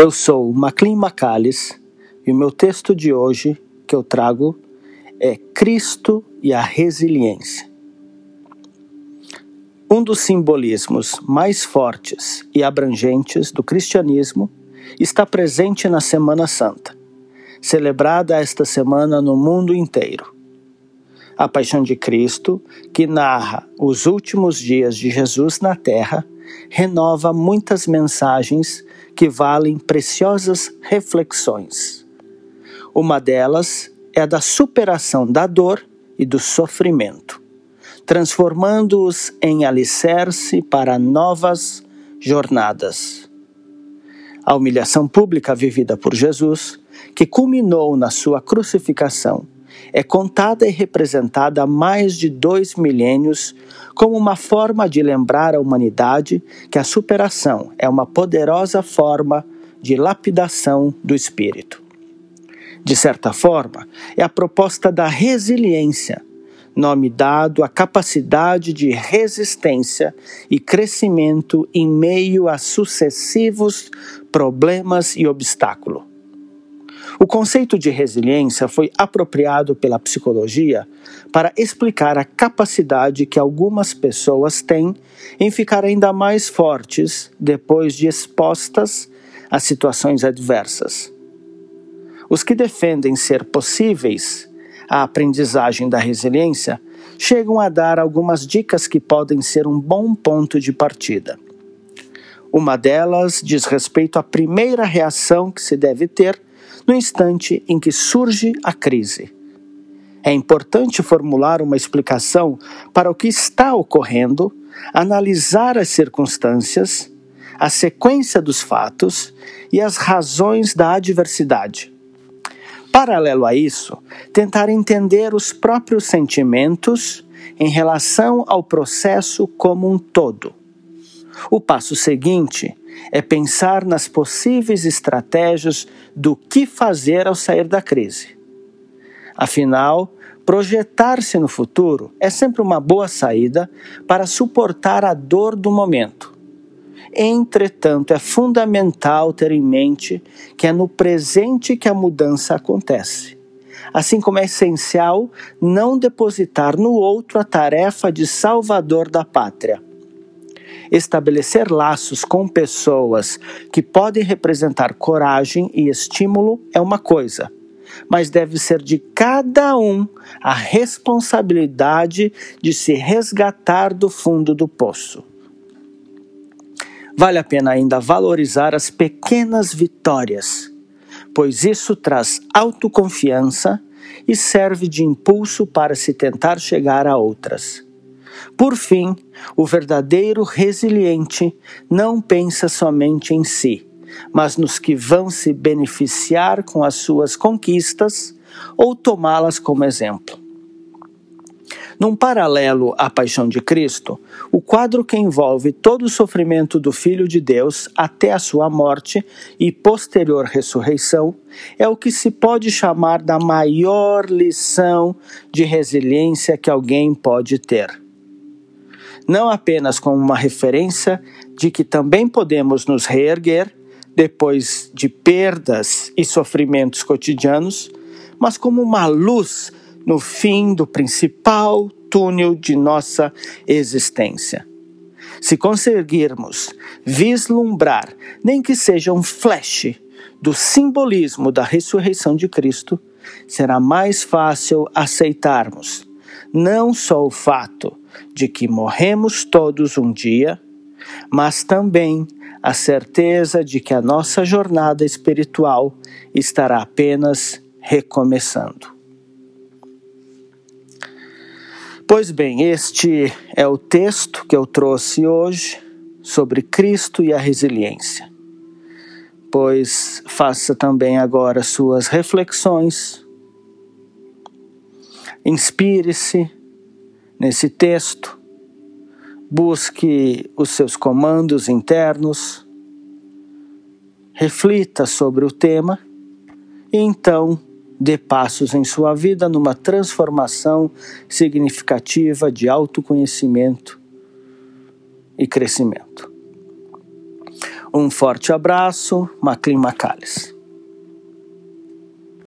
Eu sou Maclean Macallis e o meu texto de hoje que eu trago é Cristo e a Resiliência. Um dos simbolismos mais fortes e abrangentes do cristianismo está presente na Semana Santa, celebrada esta semana no mundo inteiro. A Paixão de Cristo, que narra os últimos dias de Jesus na Terra, renova muitas mensagens que valem preciosas reflexões. Uma delas é a da superação da dor e do sofrimento, transformando-os em alicerce para novas jornadas. A humilhação pública vivida por Jesus, que culminou na sua crucificação, é contada e representada há mais de dois milênios como uma forma de lembrar à humanidade que a superação é uma poderosa forma de lapidação do espírito. De certa forma, é a proposta da resiliência, nome dado à capacidade de resistência e crescimento em meio a sucessivos problemas e obstáculos. O conceito de resiliência foi apropriado pela psicologia para explicar a capacidade que algumas pessoas têm em ficar ainda mais fortes depois de expostas a situações adversas. Os que defendem ser possíveis a aprendizagem da resiliência chegam a dar algumas dicas que podem ser um bom ponto de partida. Uma delas diz respeito à primeira reação que se deve ter no instante em que surge a crise. É importante formular uma explicação para o que está ocorrendo, analisar as circunstâncias, a sequência dos fatos e as razões da adversidade. Paralelo a isso, tentar entender os próprios sentimentos em relação ao processo como um todo. O passo seguinte é pensar nas possíveis estratégias do que fazer ao sair da crise. Afinal, projetar-se no futuro é sempre uma boa saída para suportar a dor do momento. Entretanto, é fundamental ter em mente que é no presente que a mudança acontece. Assim como é essencial não depositar no outro a tarefa de salvador da pátria Estabelecer laços com pessoas que podem representar coragem e estímulo é uma coisa, mas deve ser de cada um a responsabilidade de se resgatar do fundo do poço. Vale a pena ainda valorizar as pequenas vitórias, pois isso traz autoconfiança e serve de impulso para se tentar chegar a outras. Por fim, o verdadeiro resiliente não pensa somente em si, mas nos que vão se beneficiar com as suas conquistas ou tomá-las como exemplo. Num paralelo à paixão de Cristo, o quadro que envolve todo o sofrimento do Filho de Deus até a sua morte e posterior ressurreição é o que se pode chamar da maior lição de resiliência que alguém pode ter não apenas como uma referência de que também podemos nos reerguer depois de perdas e sofrimentos cotidianos, mas como uma luz no fim do principal túnel de nossa existência. Se conseguirmos vislumbrar, nem que seja um flash, do simbolismo da ressurreição de Cristo, será mais fácil aceitarmos não só o fato de que morremos todos um dia, mas também a certeza de que a nossa jornada espiritual estará apenas recomeçando. Pois bem, este é o texto que eu trouxe hoje sobre Cristo e a resiliência. Pois faça também agora suas reflexões, inspire-se nesse texto, busque os seus comandos internos, reflita sobre o tema e então dê passos em sua vida numa transformação significativa de autoconhecimento e crescimento. Um forte abraço, Maclean Macales.